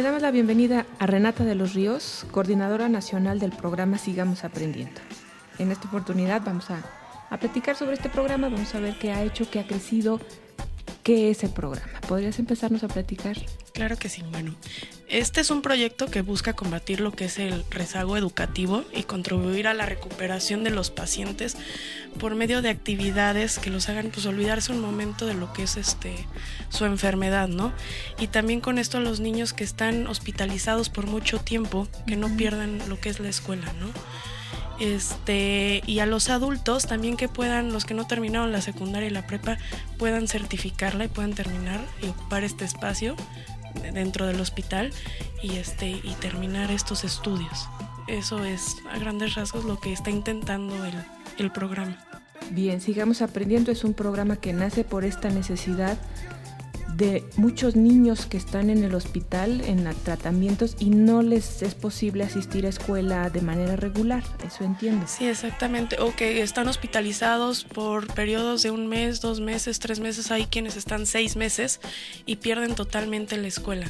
Le damos la bienvenida a Renata de los Ríos, coordinadora nacional del programa Sigamos Aprendiendo. En esta oportunidad vamos a, a platicar sobre este programa, vamos a ver qué ha hecho, qué ha crecido, qué es el programa. ¿Podrías empezarnos a platicar? Claro que sí. Bueno, este es un proyecto que busca combatir lo que es el rezago educativo y contribuir a la recuperación de los pacientes por medio de actividades que los hagan pues olvidarse un momento de lo que es este su enfermedad, ¿no? Y también con esto a los niños que están hospitalizados por mucho tiempo, que no pierdan lo que es la escuela, ¿no? Este, y a los adultos también que puedan, los que no terminaron la secundaria y la prepa, puedan certificarla y puedan terminar y ocupar este espacio dentro del hospital y este y terminar estos estudios. Eso es a grandes rasgos lo que está intentando el, el programa. Bien, sigamos aprendiendo. Es un programa que nace por esta necesidad de muchos niños que están en el hospital en tratamientos y no les es posible asistir a escuela de manera regular, ¿eso entiendes? Sí, exactamente, o que están hospitalizados por periodos de un mes, dos meses, tres meses, hay quienes están seis meses y pierden totalmente la escuela.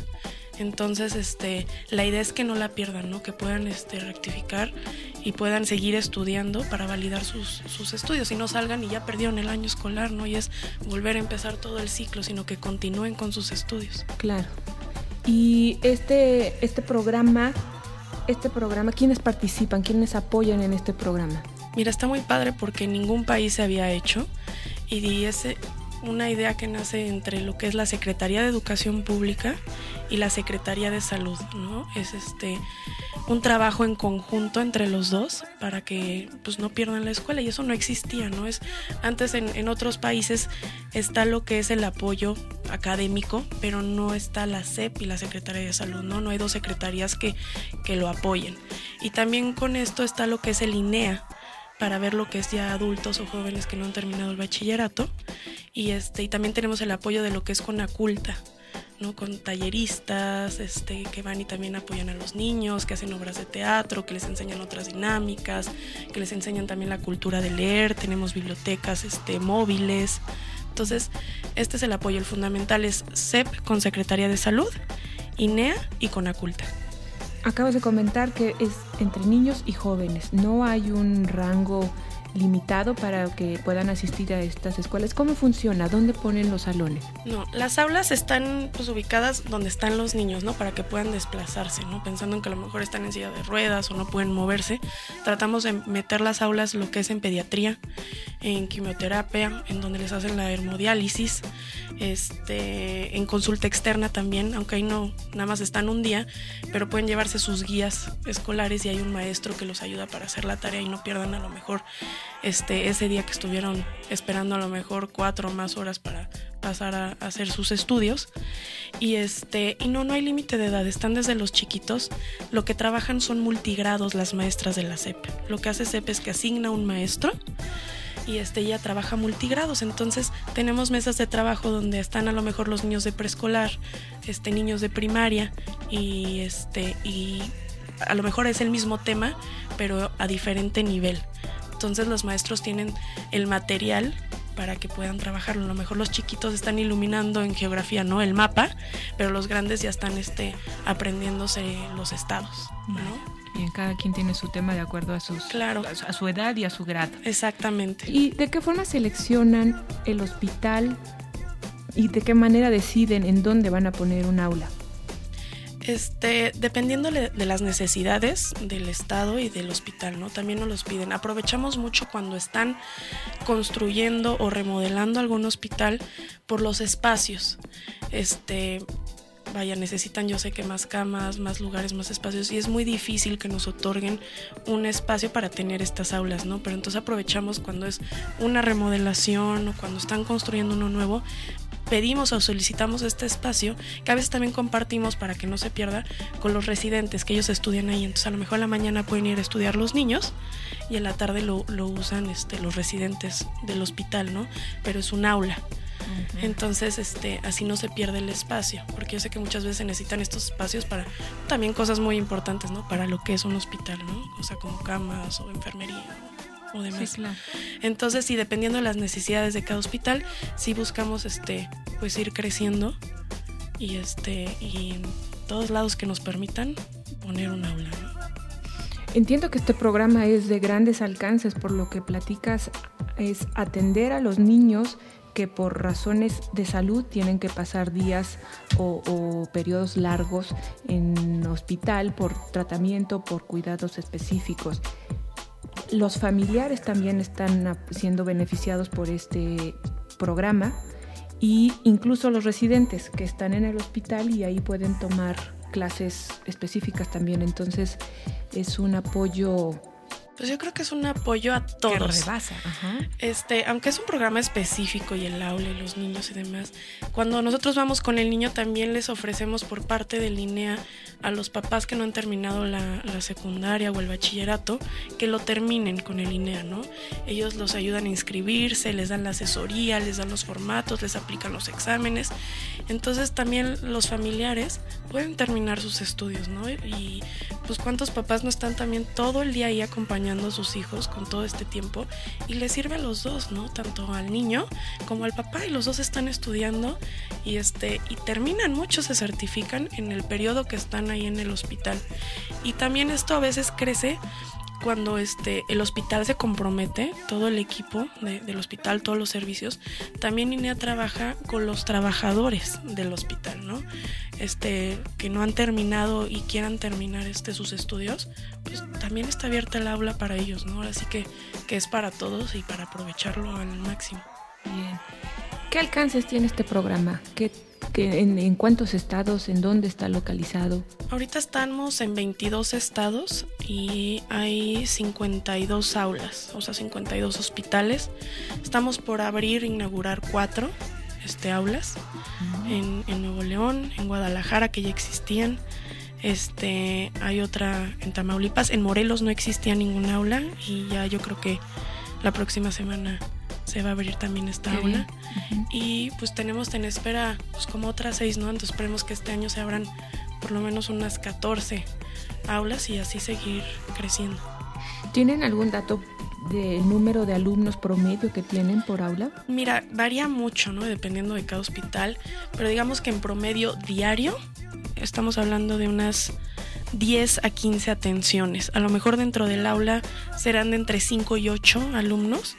Entonces, este, la idea es que no la pierdan, ¿no? Que puedan este, rectificar y puedan seguir estudiando para validar sus, sus estudios y no salgan y ya perdieron el año escolar, ¿no? Y es volver a empezar todo el ciclo, sino que continúen con sus estudios. Claro. Y este, este programa, este programa, ¿quiénes participan? ¿Quiénes apoyan en este programa? Mira, está muy padre porque ningún país se había hecho y ese, una idea que nace entre lo que es la Secretaría de Educación Pública y la Secretaría de Salud, ¿no? Es este un trabajo en conjunto entre los dos para que pues no pierdan la escuela y eso no existía, ¿no? Es antes en, en otros países está lo que es el apoyo académico, pero no está la SEP y la Secretaría de Salud, ¿no? No hay dos secretarías que, que lo apoyen. Y también con esto está lo que es el INEA, para ver lo que es ya adultos o jóvenes que no han terminado el bachillerato. Y, este, y también tenemos el apoyo de lo que es Conaculta, ¿no? con talleristas este, que van y también apoyan a los niños, que hacen obras de teatro, que les enseñan otras dinámicas, que les enseñan también la cultura de leer, tenemos bibliotecas este, móviles. Entonces, este es el apoyo, el fundamental es CEP con Secretaría de Salud, INEA y Conaculta. Acabas de comentar que es entre niños y jóvenes, no hay un rango limitado para que puedan asistir a estas escuelas. ¿Cómo funciona? ¿Dónde ponen los salones? No, las aulas están pues, ubicadas donde están los niños, ¿no? Para que puedan desplazarse, ¿no? Pensando en que a lo mejor están en silla de ruedas o no pueden moverse. Tratamos de meter las aulas lo que es en pediatría, en quimioterapia, en donde les hacen la hemodiálisis, este, en consulta externa también, aunque ahí no, nada más están un día, pero pueden llevarse sus guías escolares y hay un maestro que los ayuda para hacer la tarea y no pierdan a lo mejor este, ese día que estuvieron esperando a lo mejor cuatro o más horas para pasar a, hacer sus estudios. Y, este, y no, no hay límite de edad, están desde los chiquitos. Lo que trabajan son multigrados las maestras de la CEP. Lo que hace CEP es que asigna un maestro y este ella trabaja multigrados. Entonces tenemos mesas de trabajo donde están a lo mejor los niños de preescolar, este, niños de primaria y este y a lo mejor es el mismo tema, pero a diferente nivel. Entonces los maestros tienen el material para que puedan trabajarlo. A lo mejor los chiquitos están iluminando en geografía, ¿no? El mapa, pero los grandes ya están este, aprendiéndose los estados, ¿no? Cada quien tiene su tema de acuerdo a, sus, claro. a su edad y a su grado. Exactamente. ¿Y de qué forma seleccionan el hospital y de qué manera deciden en dónde van a poner un aula? Este, dependiendo de las necesidades del estado y del hospital, ¿no? También nos los piden. Aprovechamos mucho cuando están construyendo o remodelando algún hospital por los espacios. Este, vaya, necesitan yo sé que más camas, más lugares, más espacios y es muy difícil que nos otorguen un espacio para tener estas aulas, ¿no? Pero entonces aprovechamos cuando es una remodelación o cuando están construyendo uno nuevo pedimos o solicitamos este espacio, que a veces también compartimos para que no se pierda con los residentes que ellos estudian ahí. Entonces a lo mejor a la mañana pueden ir a estudiar los niños y en la tarde lo, lo usan este, los residentes del hospital, ¿no? Pero es un aula. Entonces, este, así no se pierde el espacio, porque yo sé que muchas veces necesitan estos espacios para también cosas muy importantes, ¿no? Para lo que es un hospital, ¿no? O sea, como camas o enfermería o demás. Sí, claro. Entonces, sí, dependiendo de las necesidades de cada hospital, sí buscamos este, pues ir creciendo y este, y todos lados que nos permitan poner un aula. Entiendo que este programa es de grandes alcances, por lo que platicas, es atender a los niños que por razones de salud tienen que pasar días o, periodos largos en hospital por tratamiento, por cuidados específicos. Los familiares también están siendo beneficiados por este programa y incluso los residentes que están en el hospital y ahí pueden tomar clases específicas también. Entonces es un apoyo pues yo creo que es un apoyo a todos. Que rebasa. Ajá. Este, aunque es un programa específico y el aula y los niños y demás, cuando nosotros vamos con el niño también les ofrecemos por parte de línea a los papás que no han terminado la, la secundaria o el bachillerato que lo terminen con el INEA, ¿no? Ellos los ayudan a inscribirse, les dan la asesoría, les dan los formatos, les aplican los exámenes. Entonces también los familiares pueden terminar sus estudios, ¿no? Y pues cuántos papás no están también todo el día ahí acompañando a sus hijos con todo este tiempo y les sirve a los dos, ¿no? Tanto al niño como al papá y los dos están estudiando y este y terminan, muchos se certifican en el periodo que están ahí en el hospital. Y también esto a veces crece cuando este, el hospital se compromete, todo el equipo de, del hospital, todos los servicios, también INEA trabaja con los trabajadores del hospital, ¿no? Este, que no han terminado y quieran terminar este, sus estudios, pues también está abierta el aula para ellos, ¿no? Así que, que es para todos y para aprovecharlo al máximo. Bien. ¿Qué alcances tiene este programa? ¿Qué que en, en, cuántos estados, en dónde está localizado? Ahorita estamos en 22 estados y hay 52 aulas, o sea, 52 hospitales. Estamos por abrir, inaugurar cuatro este, aulas uh -huh. en, en, Nuevo León, en Guadalajara, que ya existían. Este, hay otra en Tamaulipas, en Morelos no existía ningún aula y ya yo creo que la próxima semana se va a abrir también esta Qué aula. Uh -huh. Y pues tenemos en espera pues como otras seis, ¿no? Entonces esperemos que este año se abran por lo menos unas 14 aulas y así seguir creciendo. ¿Tienen algún dato del número de alumnos promedio que tienen por aula? Mira, varía mucho, ¿no? Dependiendo de cada hospital, pero digamos que en promedio diario estamos hablando de unas 10 a 15 atenciones. A lo mejor dentro del aula serán de entre 5 y 8 alumnos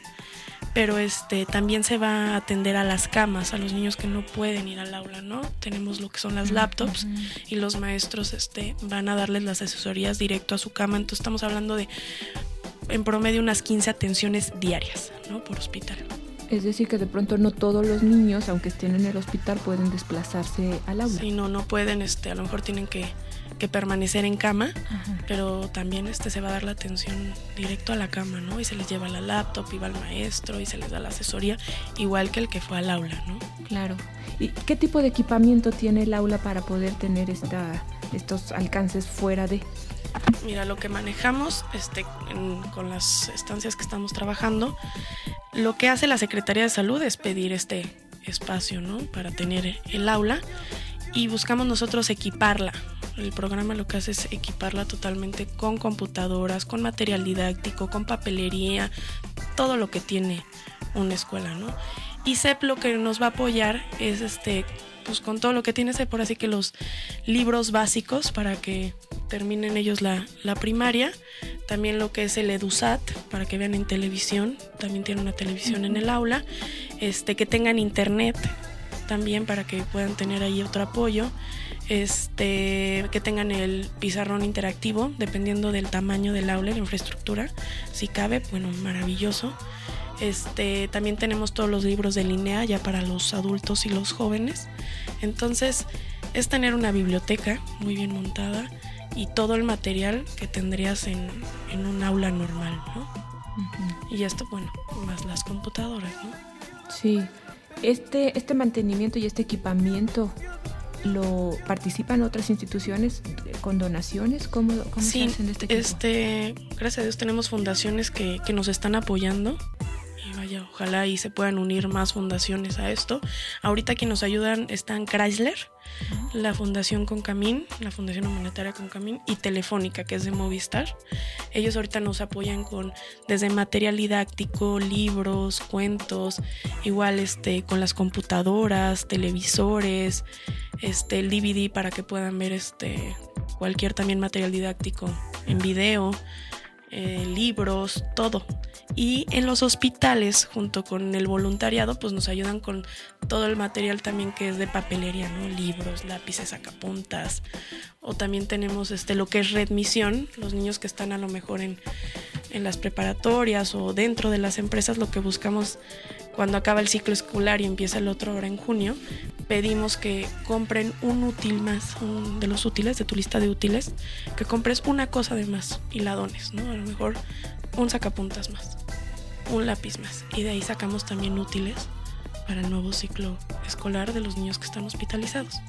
pero este también se va a atender a las camas, a los niños que no pueden ir al aula, ¿no? Tenemos lo que son las laptops uh -huh. y los maestros este van a darles las asesorías directo a su cama, entonces estamos hablando de en promedio unas 15 atenciones diarias, ¿no? por hospital. Es decir, que de pronto no todos los niños, aunque estén en el hospital, pueden desplazarse al aula. Sí, no, no pueden, este, a lo mejor tienen que que permanecer en cama, Ajá. pero también este se va a dar la atención directo a la cama, ¿no? Y se les lleva la laptop y va al maestro y se les da la asesoría, igual que el que fue al aula, ¿no? Claro. ¿Y qué tipo de equipamiento tiene el aula para poder tener esta, estos alcances fuera de? Mira, lo que manejamos este, con las estancias que estamos trabajando, lo que hace la Secretaría de Salud es pedir este espacio, ¿no? Para tener el aula y buscamos nosotros equiparla. El programa lo que hace es equiparla totalmente con computadoras, con material didáctico, con papelería, todo lo que tiene una escuela, ¿no? Y CEP lo que nos va a apoyar es este pues con todo lo que tiene CEP, por así que los libros básicos para que terminen ellos la, la, primaria, también lo que es el EduSat, para que vean en televisión, también tiene una televisión en el aula, este, que tengan internet también para que puedan tener ahí otro apoyo. Este, que tengan el pizarrón interactivo, dependiendo del tamaño del aula, la infraestructura. Si cabe, bueno, maravilloso. Este, también tenemos todos los libros de línea ya para los adultos y los jóvenes. Entonces, es tener una biblioteca muy bien montada y todo el material que tendrías en, en un aula normal, ¿no? Uh -huh. Y esto, bueno, más las computadoras, ¿no? Sí. Este, este mantenimiento y este equipamiento lo participan otras instituciones con donaciones cómo, cómo sí, se hacen este, equipo? este gracias a Dios tenemos fundaciones que, que nos están apoyando vaya ojalá y se puedan unir más fundaciones a esto. Ahorita quienes nos ayudan están Chrysler, la Fundación Concamín, la Fundación Humanitaria Concamín y Telefónica, que es de Movistar. Ellos ahorita nos apoyan con desde material didáctico, libros, cuentos, igual este con las computadoras, televisores, este el DVD para que puedan ver este cualquier también material didáctico en video. Eh, libros, todo. Y en los hospitales, junto con el voluntariado, pues nos ayudan con todo el material también que es de papelería, ¿no? Libros, lápices, sacapuntas. O también tenemos este, lo que es redmisión, los niños que están a lo mejor en, en las preparatorias o dentro de las empresas, lo que buscamos cuando acaba el ciclo escolar y empieza el otro ahora en junio, pedimos que compren un útil más, un de los útiles, de tu lista de útiles, que compres una cosa de más y la dones, ¿no? A lo mejor un sacapuntas más, un lápiz más. Y de ahí sacamos también útiles para el nuevo ciclo escolar de los niños que están hospitalizados.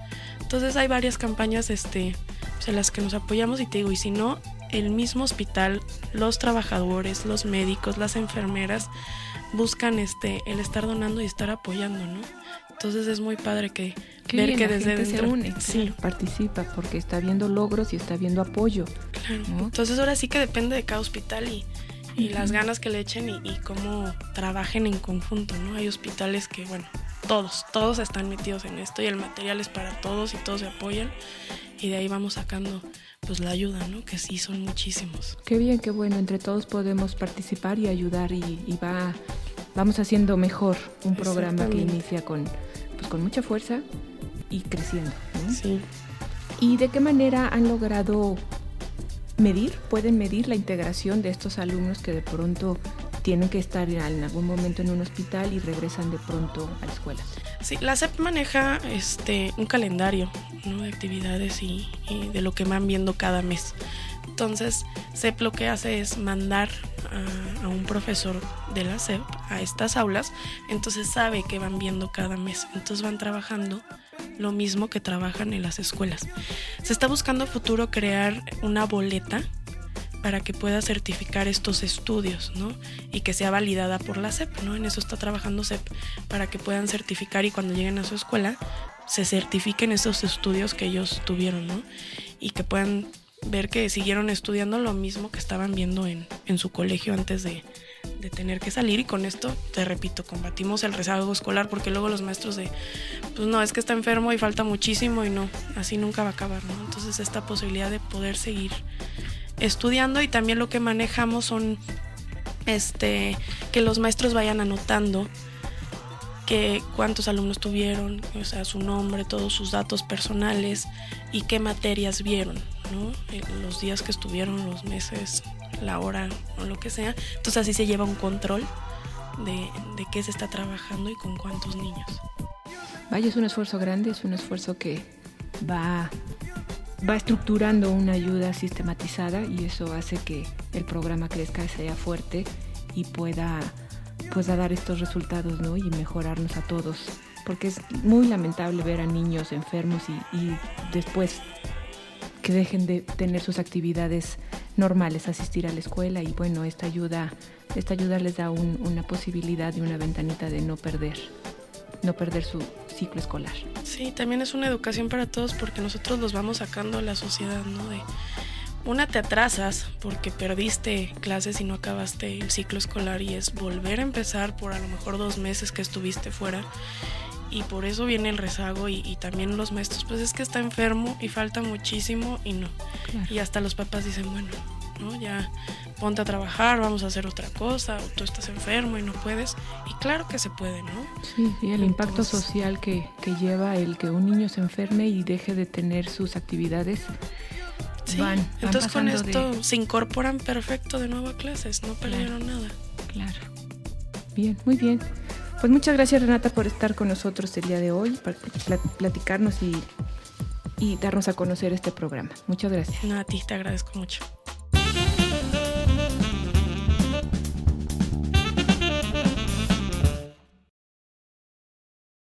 Entonces hay varias campañas este, pues, en las que nos apoyamos y te digo, y si no, el mismo hospital, los trabajadores, los médicos, las enfermeras, buscan este el estar donando y estar apoyando, ¿no? Entonces es muy padre que ver que desde dentro se une, sí. participa porque está viendo logros y está viendo apoyo. Claro. Entonces ahora sí que depende de cada hospital y, y las ganas que le echen y, y, cómo trabajen en conjunto, ¿no? Hay hospitales que, bueno, todos, todos están metidos en esto y el material es para todos y todos se apoyan y de ahí vamos sacando pues la ayuda, ¿no? Que sí son muchísimos. Qué bien, qué bueno, entre todos podemos participar y ayudar y, y va, vamos haciendo mejor un programa que inicia con, pues, con mucha fuerza y creciendo. ¿no? Sí. ¿Y de qué manera han logrado medir, pueden medir la integración de estos alumnos que de pronto tienen que estar en algún momento en un hospital y regresan de pronto a la escuela? Sí, la SEP maneja este, un calendario ¿no? de actividades y, y, de lo que van viendo cada mes. Entonces, SEP lo que hace es mandar a, a, un profesor de la SEP a estas aulas, entonces sabe que van viendo cada mes, entonces van trabajando lo mismo que trabajan en las escuelas. Se está buscando a futuro crear una boleta para que pueda certificar estos estudios, ¿no? Y que sea validada por la SEP, ¿no? En eso está trabajando SEP para que puedan certificar y cuando lleguen a su escuela se certifiquen esos estudios que ellos tuvieron, ¿no? Y que puedan ver que siguieron estudiando lo mismo que estaban viendo en, en su colegio antes de, de, tener que salir y con esto, te repito, combatimos el rezago escolar porque luego los maestros de, pues no, es que está enfermo y falta muchísimo y no, así nunca va a acabar, ¿no? Entonces esta posibilidad de poder seguir estudiando y también lo que manejamos son este que los maestros vayan anotando que cuántos alumnos tuvieron, o sea, su nombre, todos sus datos personales y qué materias vieron, ¿no? Los días que estuvieron, los meses, la hora o lo que sea. Entonces así se lleva un control de, de qué se está trabajando y con cuántos niños. Vaya, es un esfuerzo grande, es un esfuerzo que va va estructurando una ayuda sistematizada y eso hace que el programa crezca, sea fuerte y pueda, dar estos resultados ¿no? y mejorarnos a todos. Porque es muy lamentable ver a niños enfermos y después que dejen de tener sus actividades normales, asistir a la escuela y bueno, esta ayuda, esta ayuda les da un, una posibilidad y una ventanita de no perder, no perder su ciclo escolar. Sí, también es una educación para todos porque nosotros los vamos sacando a la sociedad, ¿no? Una te atrasas porque perdiste clases y no acabaste el ciclo escolar y es volver a empezar por a lo mejor dos meses que estuviste fuera y por eso viene el rezago y, y, también los maestros, pues es que está enfermo y falta muchísimo y no. Claro. Y hasta los papás dicen, bueno, ¿no? Ya ponte a trabajar, vamos a hacer otra cosa, o tú estás enfermo y no puedes. Y claro que se puede, ¿no? Sí, y el Entonces, impacto social que, que, lleva el que un niño se enferme y deje de tener sus actividades. Sí, van, van entonces con esto de... se incorporan perfecto de nuevo a clases, no perdieron claro, nada. Claro. Bien, muy bien. Pues muchas gracias Renata por estar con nosotros el día de hoy, para platicarnos y, y darnos a conocer este programa. Muchas gracias. No, a ti te agradezco mucho.